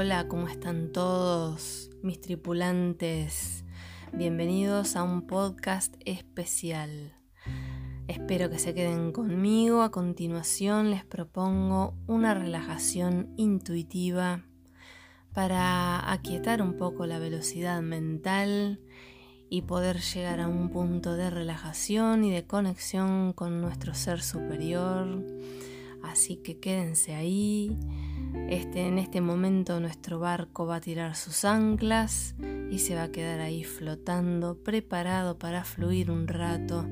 Hola, ¿cómo están todos mis tripulantes? Bienvenidos a un podcast especial. Espero que se queden conmigo. A continuación les propongo una relajación intuitiva para aquietar un poco la velocidad mental y poder llegar a un punto de relajación y de conexión con nuestro ser superior. Así que quédense ahí este, en este momento nuestro barco va a tirar sus anclas y se va a quedar ahí flotando, preparado para fluir un rato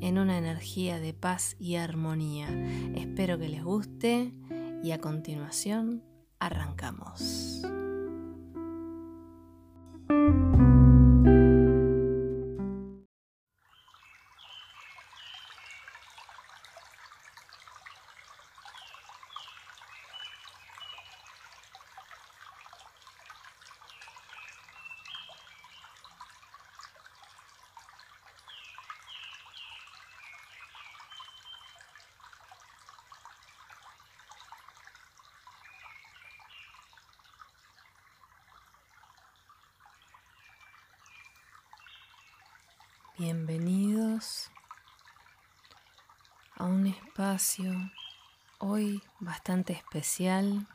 en una energía de paz y armonía. Espero que les guste y a continuación arrancamos. Bienvenidos a un espacio hoy bastante especial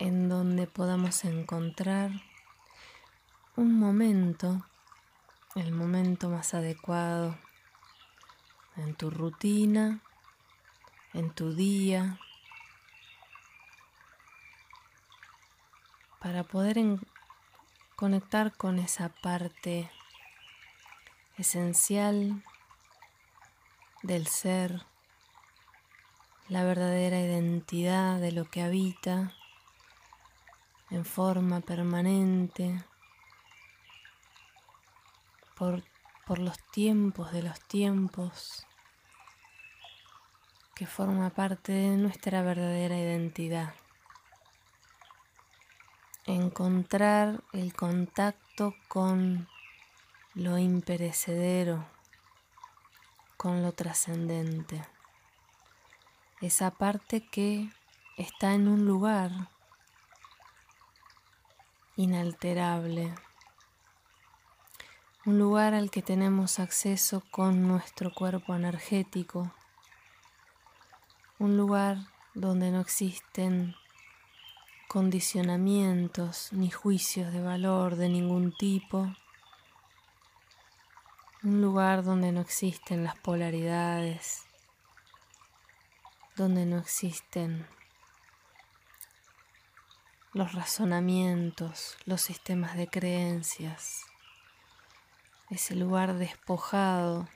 en donde podamos encontrar un momento, el momento más adecuado en tu rutina, en tu día, para poder conectar con esa parte esencial del ser, la verdadera identidad de lo que habita en forma permanente por, por los tiempos de los tiempos que forma parte de nuestra verdadera identidad encontrar el contacto con lo imperecedero, con lo trascendente. Esa parte que está en un lugar inalterable, un lugar al que tenemos acceso con nuestro cuerpo energético, un lugar donde no existen condicionamientos ni juicios de valor de ningún tipo. Un lugar donde no existen las polaridades, donde no existen los razonamientos, los sistemas de creencias. Ese lugar despojado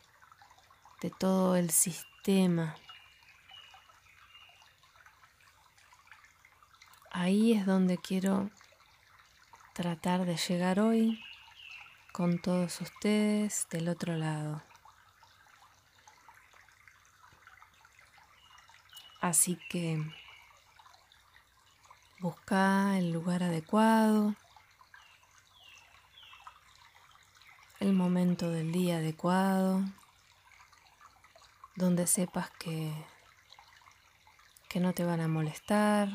de todo el sistema ahí es donde quiero tratar de llegar hoy con todos ustedes del otro lado. Así que busca el lugar adecuado, el momento del día adecuado, donde sepas que, que no te van a molestar,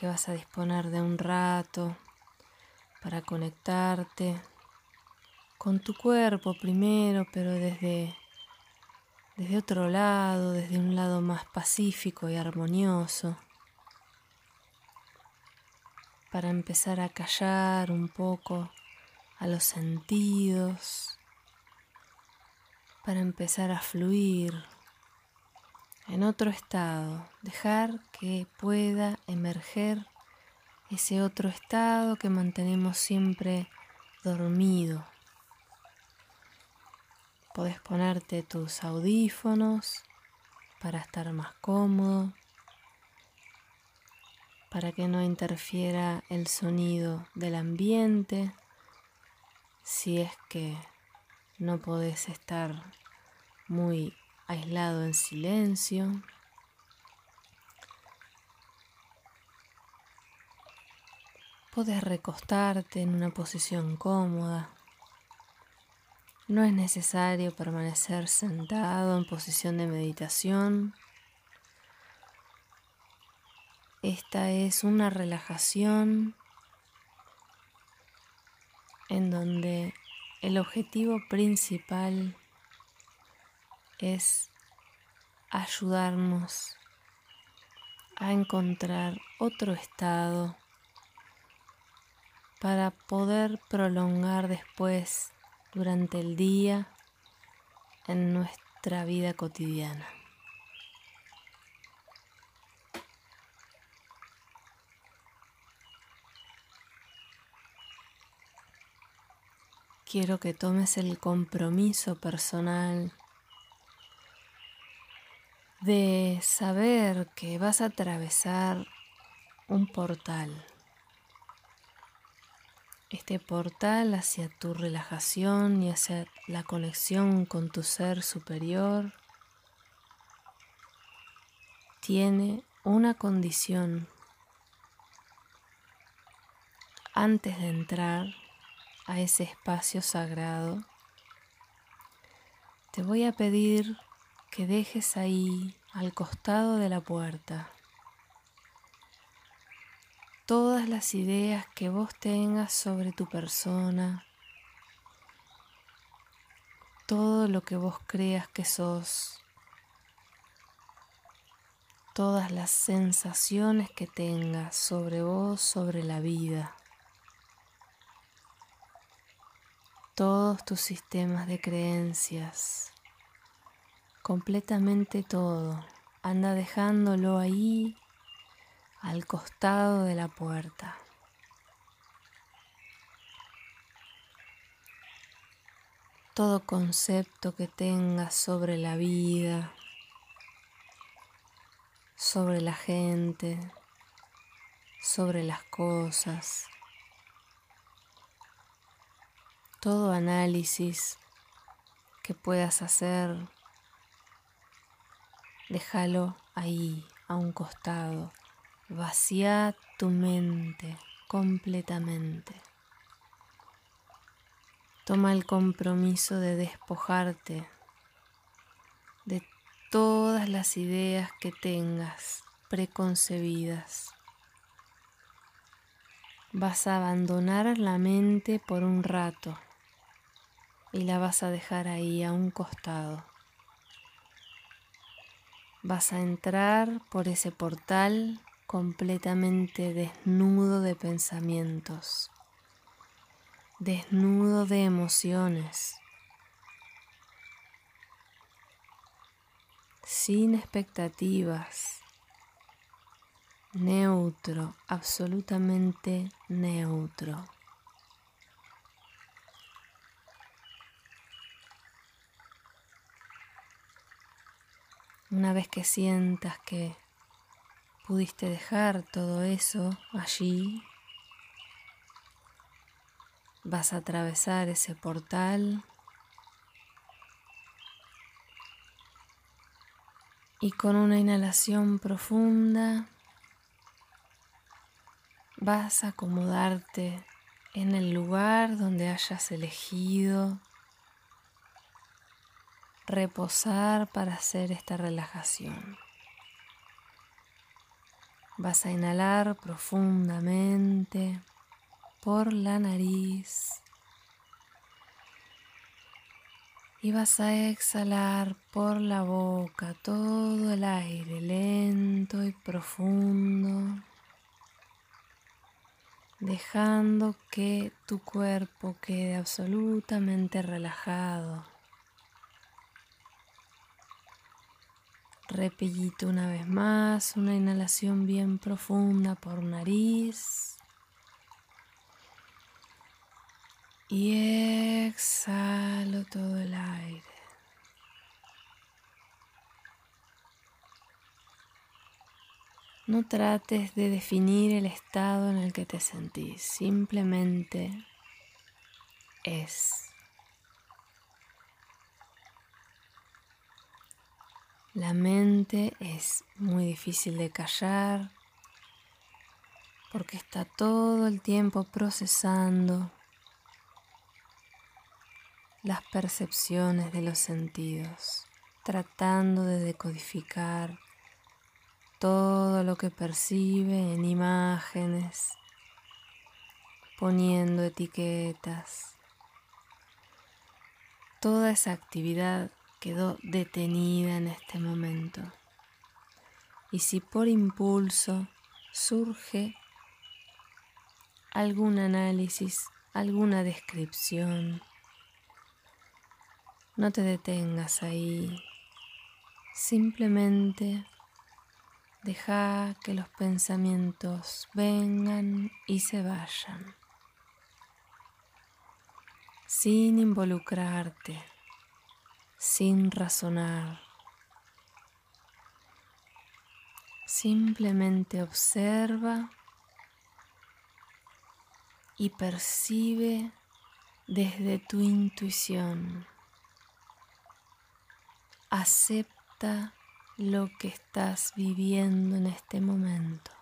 que vas a disponer de un rato para conectarte con tu cuerpo primero, pero desde, desde otro lado, desde un lado más pacífico y armonioso, para empezar a callar un poco a los sentidos, para empezar a fluir en otro estado, dejar que pueda emerger ese otro estado que mantenemos siempre dormido. Puedes ponerte tus audífonos para estar más cómodo, para que no interfiera el sonido del ambiente, si es que no podés estar muy aislado en silencio. Puedes recostarte en una posición cómoda. No es necesario permanecer sentado en posición de meditación. Esta es una relajación en donde el objetivo principal es ayudarnos a encontrar otro estado para poder prolongar después durante el día en nuestra vida cotidiana. Quiero que tomes el compromiso personal de saber que vas a atravesar un portal. Este portal hacia tu relajación y hacia la conexión con tu ser superior tiene una condición. Antes de entrar, a ese espacio sagrado, te voy a pedir que dejes ahí al costado de la puerta todas las ideas que vos tengas sobre tu persona, todo lo que vos creas que sos, todas las sensaciones que tengas sobre vos, sobre la vida. todos tus sistemas de creencias, completamente todo. Anda dejándolo ahí al costado de la puerta. Todo concepto que tengas sobre la vida, sobre la gente, sobre las cosas, todo análisis que puedas hacer, déjalo ahí, a un costado. Vacía tu mente completamente. Toma el compromiso de despojarte de todas las ideas que tengas preconcebidas. Vas a abandonar la mente por un rato y la vas a dejar ahí a un costado. Vas a entrar por ese portal completamente desnudo de pensamientos, desnudo de emociones, sin expectativas, neutro, absolutamente neutro. Una vez que sientas que pudiste dejar todo eso allí, vas a atravesar ese portal y con una inhalación profunda vas a acomodarte en el lugar donde hayas elegido reposar para hacer esta relajación. Vas a inhalar profundamente por la nariz y vas a exhalar por la boca todo el aire lento y profundo, dejando que tu cuerpo quede absolutamente relajado. Repellito una vez más, una inhalación bien profunda por nariz. Y exhalo todo el aire. No trates de definir el estado en el que te sentís, simplemente es. La mente es muy difícil de callar porque está todo el tiempo procesando las percepciones de los sentidos, tratando de decodificar todo lo que percibe en imágenes, poniendo etiquetas. Toda esa actividad quedó detenida en este momento. Y si por impulso surge algún análisis, alguna descripción, no te detengas ahí, simplemente deja que los pensamientos vengan y se vayan, sin involucrarte, sin razonar. Simplemente observa y percibe desde tu intuición. Acepta lo que estás viviendo en este momento.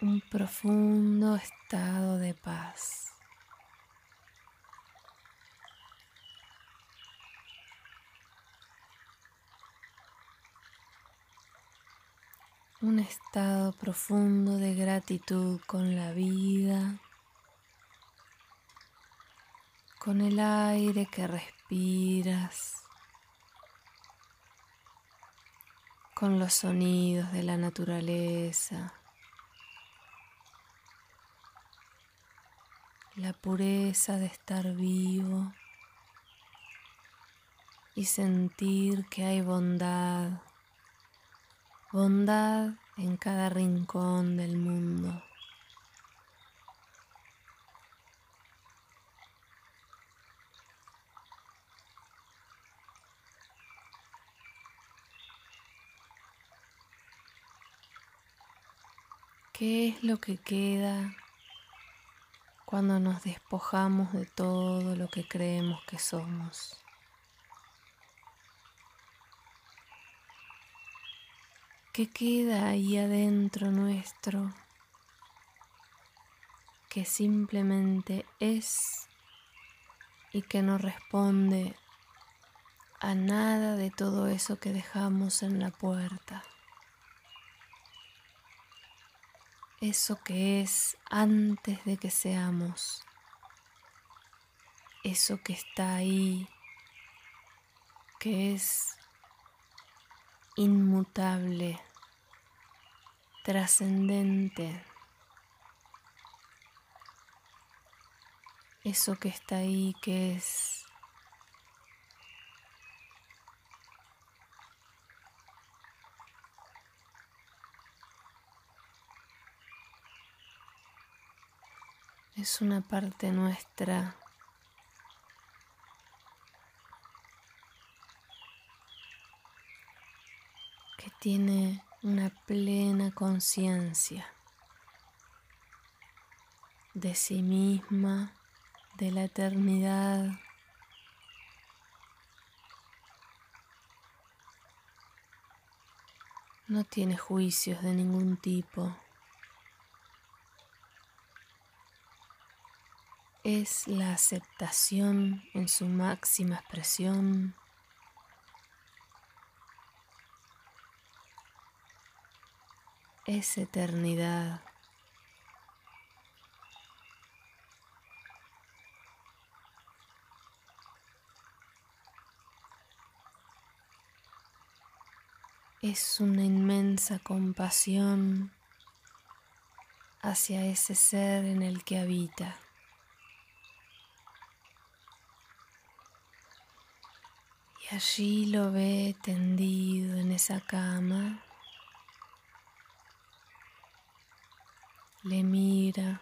Un profundo estado de paz. Un estado profundo de gratitud con la vida, con el aire que respiras, con los sonidos de la naturaleza, la pureza de estar vivo y sentir que hay bondad bondad en cada rincón del mundo. ¿Qué es lo que queda cuando nos despojamos de todo lo que creemos que somos? ¿Qué queda ahí adentro nuestro que simplemente es y que no responde a nada de todo eso que dejamos en la puerta. Eso que es antes de que seamos. Eso que está ahí, que es inmutable, trascendente, eso que está ahí que es es una parte nuestra tiene una plena conciencia de sí misma, de la eternidad. No tiene juicios de ningún tipo. Es la aceptación en su máxima expresión es eternidad. Es una inmensa compasión hacia ese ser en el que habita. Y allí lo ve tendido en esa cama le mira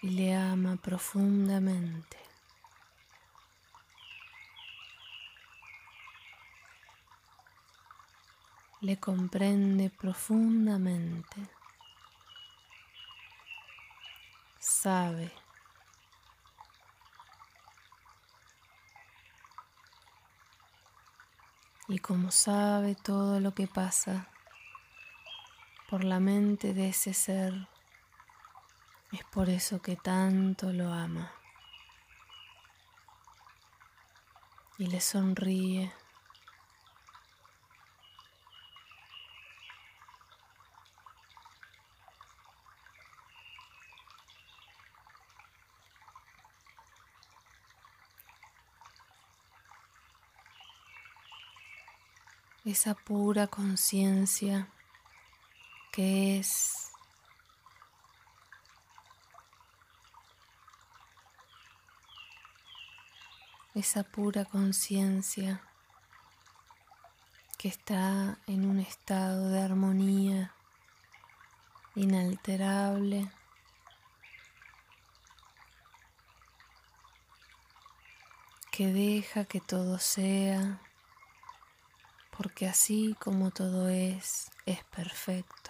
y le ama profundamente. Le comprende profundamente. Sabe. Y como sabe todo lo que pasa, por la mente de ese ser. Es por eso que tanto lo ama. Y le sonríe. Esa pura conciencia que es esa pura conciencia que está en un estado de armonía inalterable. que deja que todo sea, porque así como todo es, es perfecto.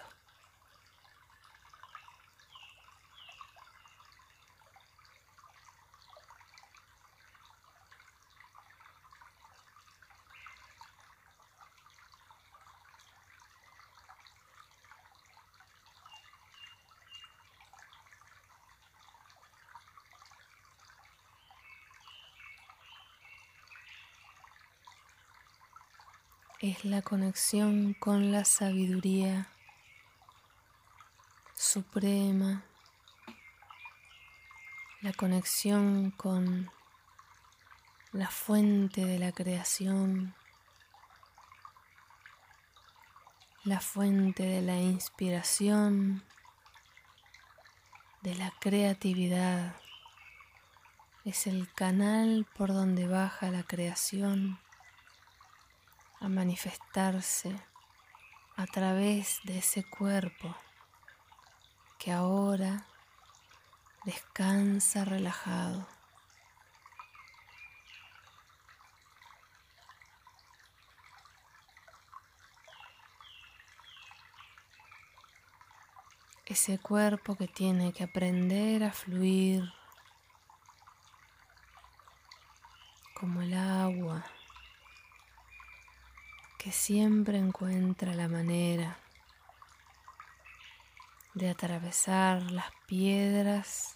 Es la conexión con la sabiduría suprema, la conexión con la fuente de la creación, la fuente de la inspiración, de la creatividad. Es el canal por donde baja la creación a manifestarse a través de ese cuerpo que ahora descansa relajado. Ese cuerpo que tiene que aprender a fluir como el agua que siempre encuentra la manera de atravesar las piedras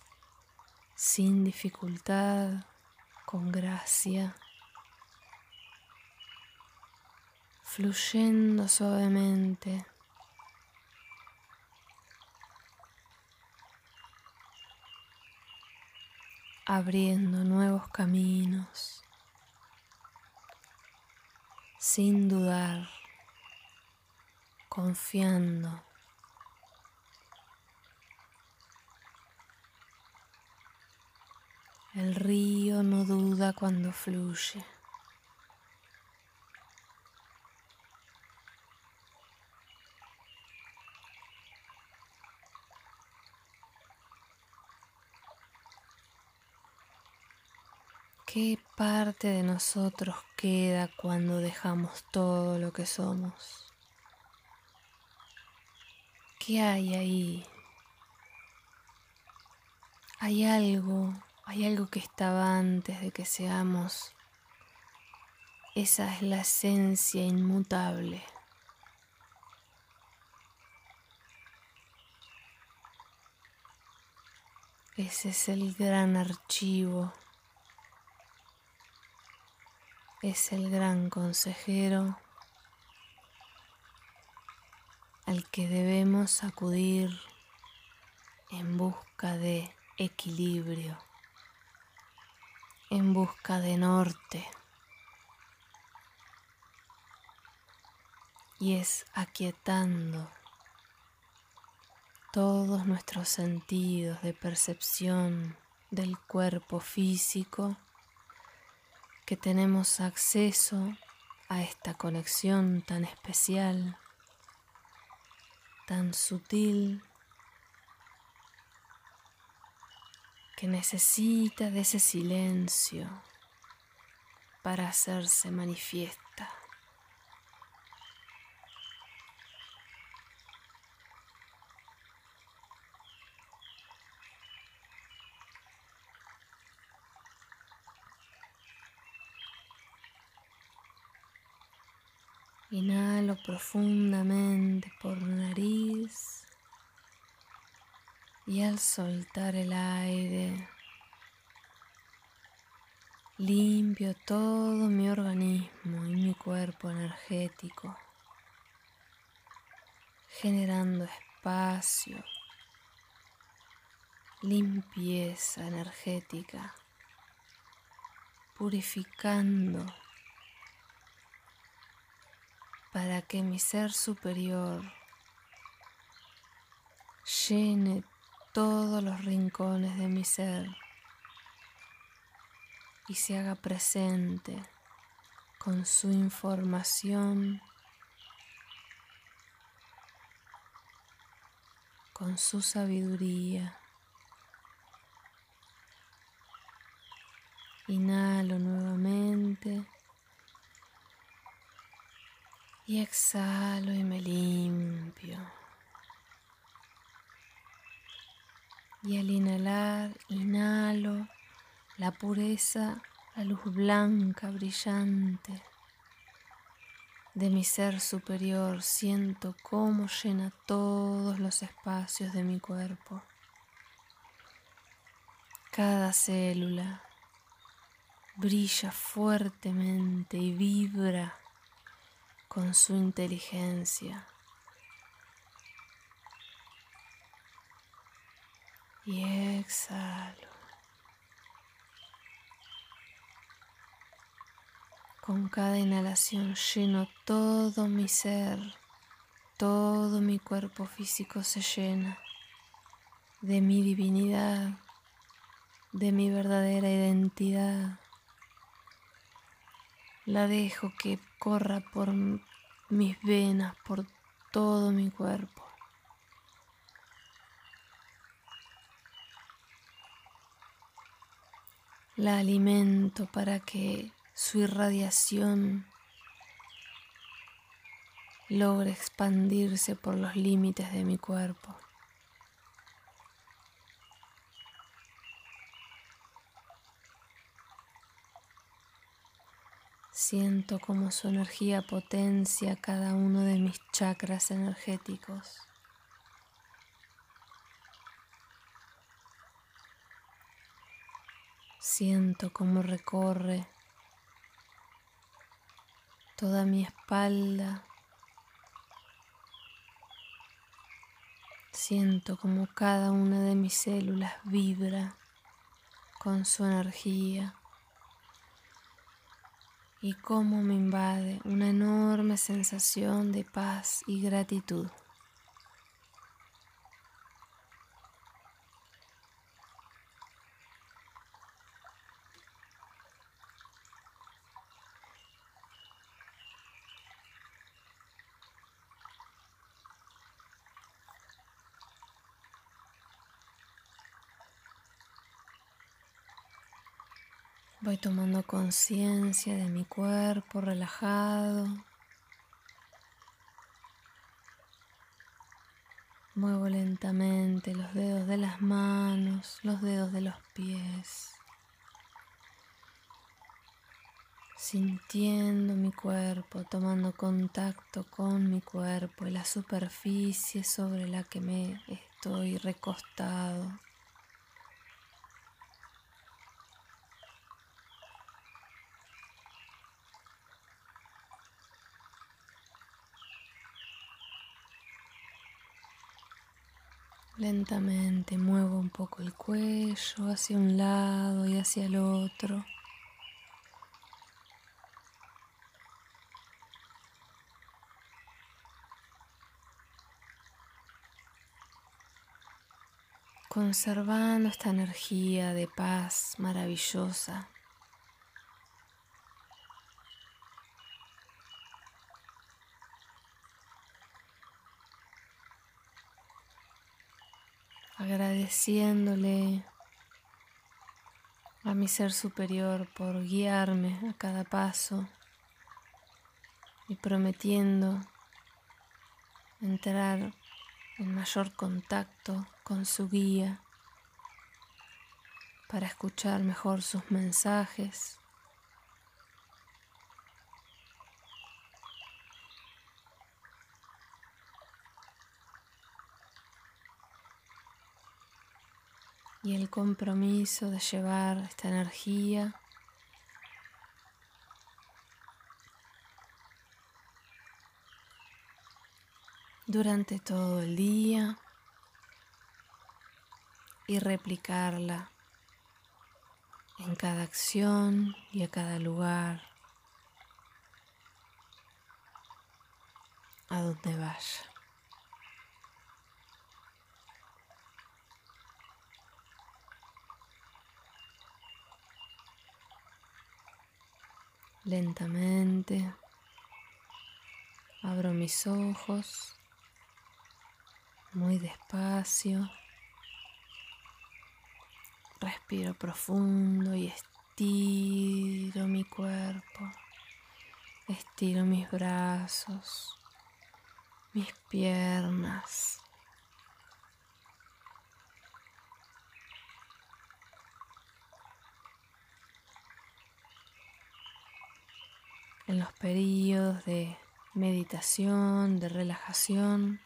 sin dificultad, con gracia, fluyendo suavemente. abriendo nuevos caminos sin dudar, confiando. El río no duda cuando fluye. ¿Qué parte de nosotros queda cuando dejamos todo lo que somos? ¿Qué hay ahí? Hay algo, hay algo que estaba antes de que seamos. Esa es la esencia inmutable. Ese es el gran archivo es el gran consejero al que debemos acudir en busca de equilibrio, en busca de norte. Y es aquietando todos nuestros sentidos de percepción del cuerpo físico que tenemos acceso a esta conexión tan especial, tan sutil, que necesita de ese silencio para hacerse manifiesta. Profundamente por nariz y al soltar el aire limpio todo mi organismo y mi cuerpo energético, generando espacio, limpieza energética, purificando para que mi ser superior llene todos los rincones de mi ser y se haga presente con su información, con su sabiduría. Inhalo nuevamente y exhalo y me limpio. Y al inhalar, inhalo la pureza, la luz blanca, brillante de mi ser superior. Siento cómo llena todos los espacios de mi cuerpo. Cada célula brilla fuertemente y vibra con su inteligencia. Y exhalo. Con cada inhalación lleno todo mi ser, todo mi cuerpo físico se llena de mi divinidad, de mi verdadera identidad. La dejo que corra por mis venas, por todo mi cuerpo. La alimento para que su irradiación logre expandirse por los límites de mi cuerpo. Siento como su energía potencia cada uno de mis chakras energéticos. Siento cómo recorre toda mi espalda. Siento como cada una de mis células vibra con su energía y cómo me invade una enorme sensación de paz y gratitud. Voy tomando conciencia de mi cuerpo relajado. Muevo lentamente los dedos de las manos, los dedos de los pies. Sintiendo mi cuerpo, tomando contacto con mi cuerpo y la superficie sobre la que me estoy recostado. Lentamente muevo un poco el cuello hacia un lado y hacia el otro. Conservando esta energía de paz maravillosa. Agradeciéndole a mi ser superior por guiarme a cada paso y prometiendo entrar en mayor contacto con su guía para escuchar mejor sus mensajes y el compromiso de llevar esta energía durante todo el día y replicarla en cada acción y a cada lugar. a donde vaya. Lentamente abro mis ojos muy despacio. Respiro profundo y estiro mi cuerpo. Estiro mis brazos, mis piernas. En los periodos de meditación, de relajación,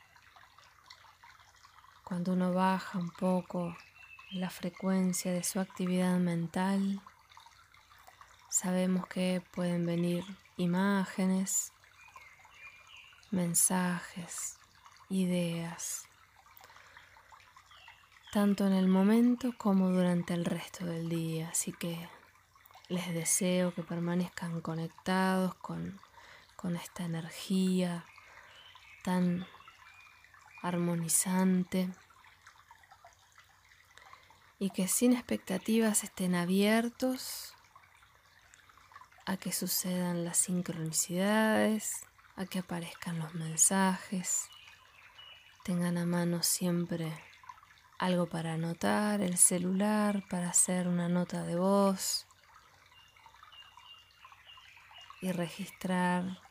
cuando uno baja un poco la frecuencia de su actividad mental, sabemos que pueden venir imágenes, mensajes, ideas, tanto en el momento como durante el resto del día. Así que les deseo que permanezcan conectados con, con esta energía tan armonizante y que sin expectativas estén abiertos a que sucedan las sincronicidades, a que aparezcan los mensajes, tengan a mano siempre algo para anotar, el celular para hacer una nota de voz y registrar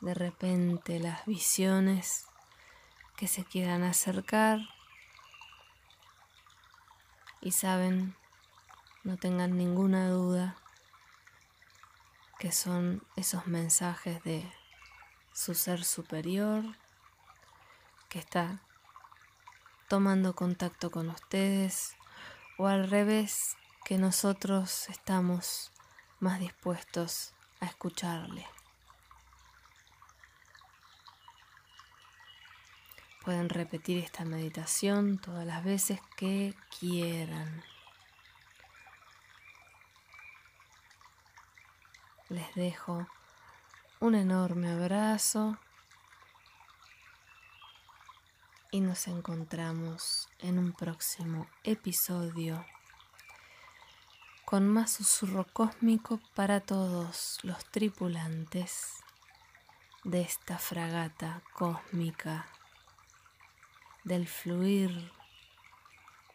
de repente las visiones que se quieran acercar y saben, no tengan ninguna duda, que son esos mensajes de su ser superior que está tomando contacto con ustedes o al revés que nosotros estamos más dispuestos a escucharle. Pueden repetir esta meditación todas las veces que quieran. Les dejo un enorme abrazo y nos encontramos en un próximo episodio con más susurro cósmico para todos los tripulantes de esta fragata cósmica del fluir,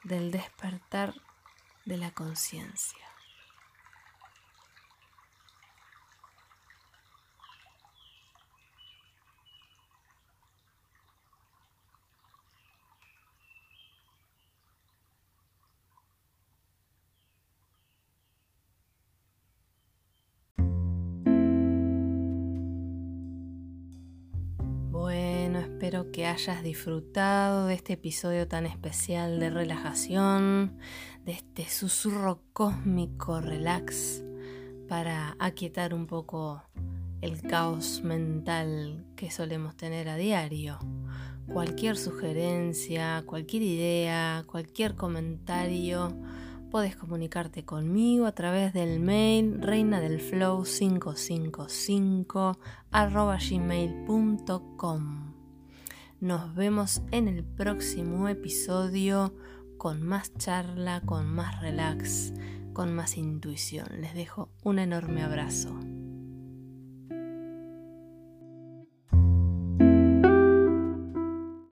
del despertar de la conciencia. Espero que hayas disfrutado de este episodio tan especial de relajación, de este susurro cósmico relax para aquietar un poco el caos mental que solemos tener a diario. Cualquier sugerencia, cualquier idea, cualquier comentario, puedes comunicarte conmigo a través del mail reinadelflow555 gmail.com. Nos vemos en el próximo episodio con más charla, con más relax, con más intuición. Les dejo un enorme abrazo.